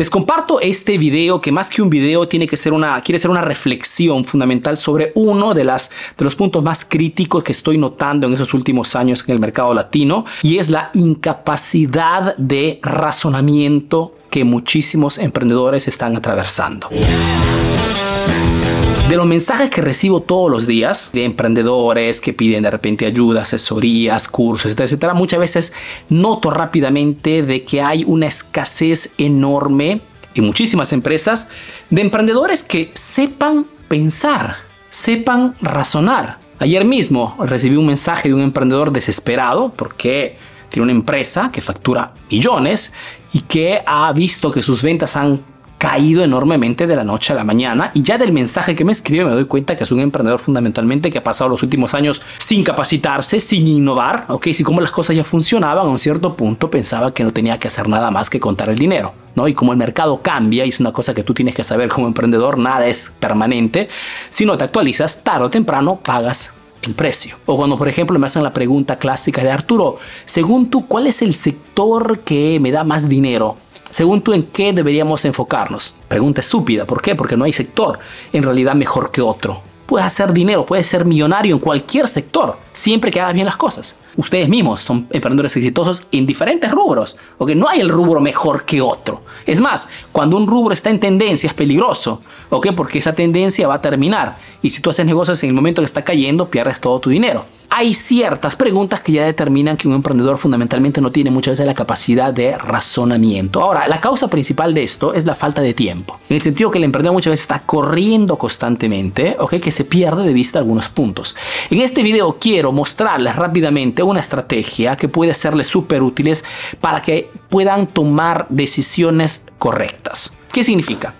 Les comparto este video que más que un video tiene que ser una, quiere ser una reflexión fundamental sobre uno de, las, de los puntos más críticos que estoy notando en esos últimos años en el mercado latino y es la incapacidad de razonamiento que muchísimos emprendedores están atravesando. De los mensajes que recibo todos los días de emprendedores que piden de repente ayuda, asesorías, cursos, etcétera, etcétera, muchas veces noto rápidamente de que hay una escasez enorme en muchísimas empresas de emprendedores que sepan pensar, sepan razonar. Ayer mismo recibí un mensaje de un emprendedor desesperado porque tiene una empresa que factura millones y que ha visto que sus ventas han caído enormemente de la noche a la mañana y ya del mensaje que me escribe me doy cuenta que es un emprendedor fundamentalmente que ha pasado los últimos años sin capacitarse, sin innovar, ok, si como las cosas ya funcionaban a un cierto punto pensaba que no tenía que hacer nada más que contar el dinero, ¿no? Y como el mercado cambia y es una cosa que tú tienes que saber como emprendedor, nada es permanente, si no te actualizas, tarde o temprano pagas el precio. O cuando, por ejemplo, me hacen la pregunta clásica de Arturo, según tú, ¿cuál es el sector que me da más dinero? Según tú, ¿en qué deberíamos enfocarnos? Pregunta estúpida. ¿Por qué? Porque no hay sector en realidad mejor que otro. Puedes hacer dinero, puedes ser millonario en cualquier sector, siempre que hagas bien las cosas. Ustedes mismos son emprendedores exitosos en diferentes rubros, porque no hay el rubro mejor que otro. Es más, cuando un rubro está en tendencia es peligroso, ¿ok? Porque esa tendencia va a terminar. Y si tú haces negocios en el momento que está cayendo, pierdes todo tu dinero hay ciertas preguntas que ya determinan que un emprendedor fundamentalmente no tiene muchas veces la capacidad de razonamiento. Ahora, la causa principal de esto es la falta de tiempo. En el sentido que el emprendedor muchas veces está corriendo constantemente, ¿ok? Que se pierde de vista algunos puntos. En este video quiero mostrarles rápidamente una estrategia que puede serles súper útiles para que puedan tomar decisiones correctas. ¿Qué significa?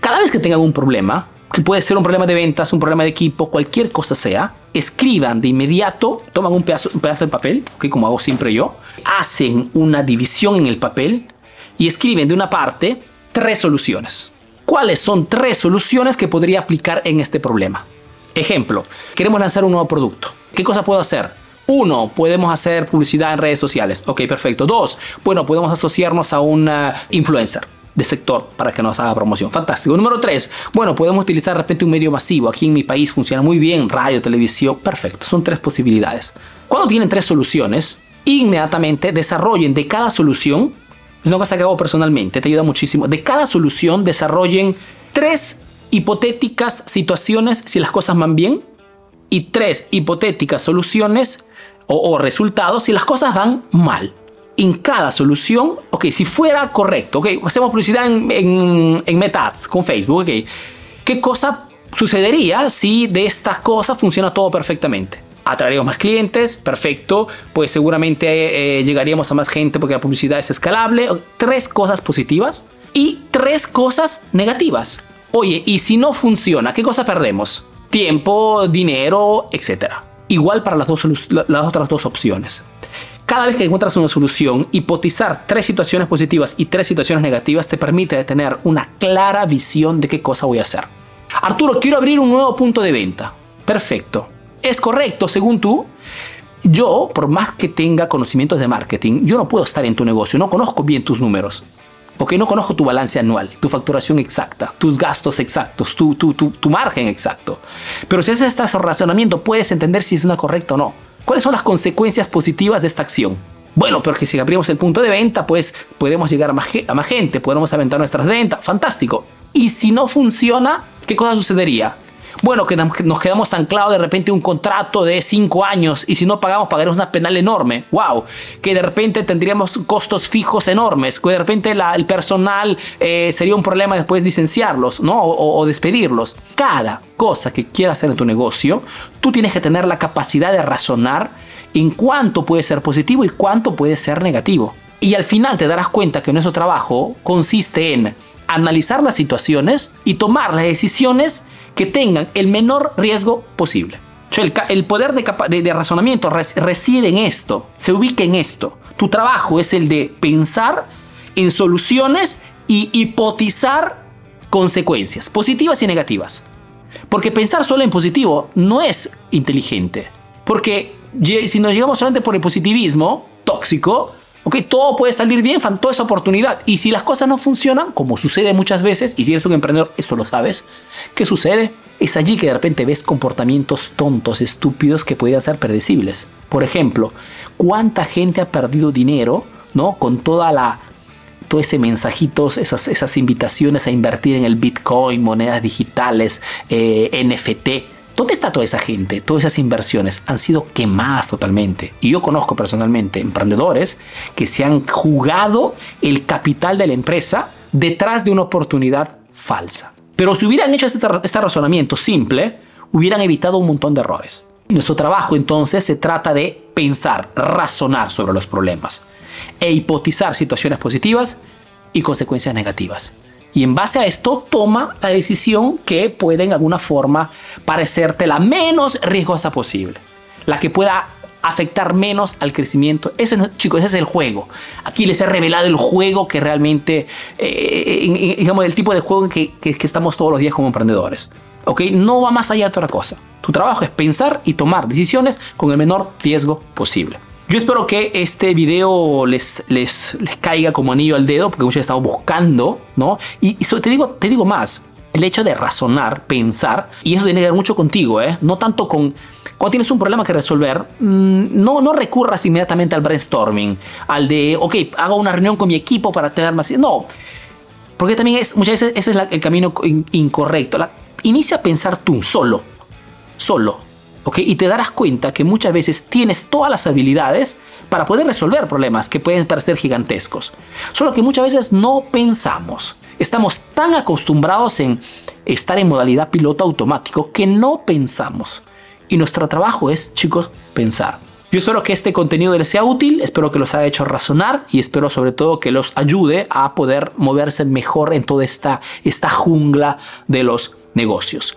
Cada vez que tengan un problema, que puede ser un problema de ventas, un problema de equipo, cualquier cosa sea, escriban de inmediato, toman un pedazo, un pedazo de papel, que como hago siempre yo, hacen una división en el papel y escriben de una parte tres soluciones. ¿Cuáles son tres soluciones que podría aplicar en este problema? Ejemplo, queremos lanzar un nuevo producto. ¿Qué cosa puedo hacer? Uno, podemos hacer publicidad en redes sociales. Ok, perfecto. Dos, bueno, podemos asociarnos a un influencer de sector para que nos haga promoción. Fantástico. Número 3. Bueno, podemos utilizar de repente un medio masivo. Aquí en mi país funciona muy bien. Radio, televisión. Perfecto. Son tres posibilidades. Cuando tienen tres soluciones, inmediatamente desarrollen de cada solución. Es una cosa que hago personalmente. Te ayuda muchísimo. De cada solución desarrollen tres hipotéticas situaciones si las cosas van bien y tres hipotéticas soluciones o, o resultados si las cosas van mal en cada solución, ok, si fuera correcto, ok, hacemos publicidad en, en, en Metats con Facebook, ok, ¿qué cosa sucedería si de esta cosa funciona todo perfectamente? Atraeríamos más clientes, perfecto, pues seguramente eh, llegaríamos a más gente porque la publicidad es escalable. Tres cosas positivas y tres cosas negativas. Oye, y si no funciona, ¿qué cosa perdemos? Tiempo, dinero, etcétera. Igual para las, dos, las otras dos opciones. Cada vez que encuentras una solución, hipotizar tres situaciones positivas y tres situaciones negativas te permite tener una clara visión de qué cosa voy a hacer. Arturo, quiero abrir un nuevo punto de venta. Perfecto. ¿Es correcto según tú? Yo, por más que tenga conocimientos de marketing, yo no puedo estar en tu negocio, no conozco bien tus números. Porque no conozco tu balance anual, tu facturación exacta, tus gastos exactos, tu, tu, tu, tu margen exacto. Pero si haces este razonamiento, puedes entender si es una correcta o no. ¿Cuáles son las consecuencias positivas de esta acción? Bueno, porque si abrimos el punto de venta, pues podemos llegar a más, gente, podemos aventar nuestras ventas, fantástico. Y si no funciona, ¿qué cosa sucedería? Bueno, que nos quedamos anclados de repente un contrato de 5 años y si no pagamos pagaremos una penal enorme. ¡Wow! Que de repente tendríamos costos fijos enormes, que de repente el personal eh, sería un problema después licenciarlos ¿no? O, o, despedirlos. Cada cosa que quieras hacer en tu negocio, tú tienes que tener la capacidad de razonar en cuánto puede ser positivo y cuánto puede ser negativo. Y al final te darás cuenta que nuestro trabajo consiste en analizar las situaciones y tomar las decisiones que tengan el menor riesgo posible. El, poder de, razonamiento reside en esto, se ubica en esto. Tu trabajo es el de pensar en soluciones y hipotizar consecuencias, positivas y negativas. Porque pensar solo en positivo no es inteligente. Porque si nos llegamos solamente por el positivismo tóxico, ok, todo puede salir bien, fan, toda esa oportunidad. Y si las cosas no funcionan, como sucede muchas veces, y si eres un emprendedor, esto lo sabes, ¿qué sucede? Es allí que de repente ves comportamientos tontos, estúpidos que podrían ser predecibles. Por ejemplo, ¿cuánta gente ha perdido dinero, ¿no? Con toda la todo ese mensajitos, esas, esas invitaciones a invertir en el Bitcoin, monedas digitales, eh, NFT. ¿Dónde está toda esa gente? Todas esas inversiones han sido quemadas totalmente. Y yo conozco personalmente emprendedores que se han jugado el capital de la empresa detrás de una oportunidad falsa. Pero si hubieran hecho este, este razonamiento simple, hubieran evitado un montón de errores. Nuestro trabajo entonces se trata de pensar, razonar sobre los problemas e hipotizar situaciones positivas y consecuencias negativas. Y en base a esto toma la decisión que puede en alguna forma parecerte la menos riesgosa posible, la que pueda afectar menos al crecimiento. Eso, chicos, ese es el juego. Aquí les he revelado el juego que realmente, eh, digamos, el tipo de juego que, que, que estamos todos los días como emprendedores. ¿Ok? No va más allá de otra cosa. Tu trabajo es pensar y tomar decisiones con el menor riesgo posible. Yo espero que este video les, les, les caiga como anillo al dedo, porque muchos estamos buscando, ¿no? Y, te, digo, te digo más, el hecho de razonar, pensar, y eso tiene que ver mucho contigo, ¿eh? No tanto con... Cuando tienes un problema que resolver, mm, no, no recurras inmediatamente al brainstorming, al de, ok, hago una reunión con mi equipo para tener más... No, porque también es, muchas veces ese es el camino incorrecto. La, inicia a pensar tú, solo, solo. Y te darás cuenta que muchas veces tienes todas las habilidades para poder resolver problemas que pueden parecer gigantescos. Solo que muchas veces no pensamos. Estamos tan acostumbrados en estar en modalidad piloto automático que no pensamos. Y nuestro trabajo es, chicos, pensar. Yo espero que este contenido les sea útil, espero que los haya hecho razonar y espero sobre todo que los ayude a poder moverse mejor en toda esta, esta jungla de los negocios.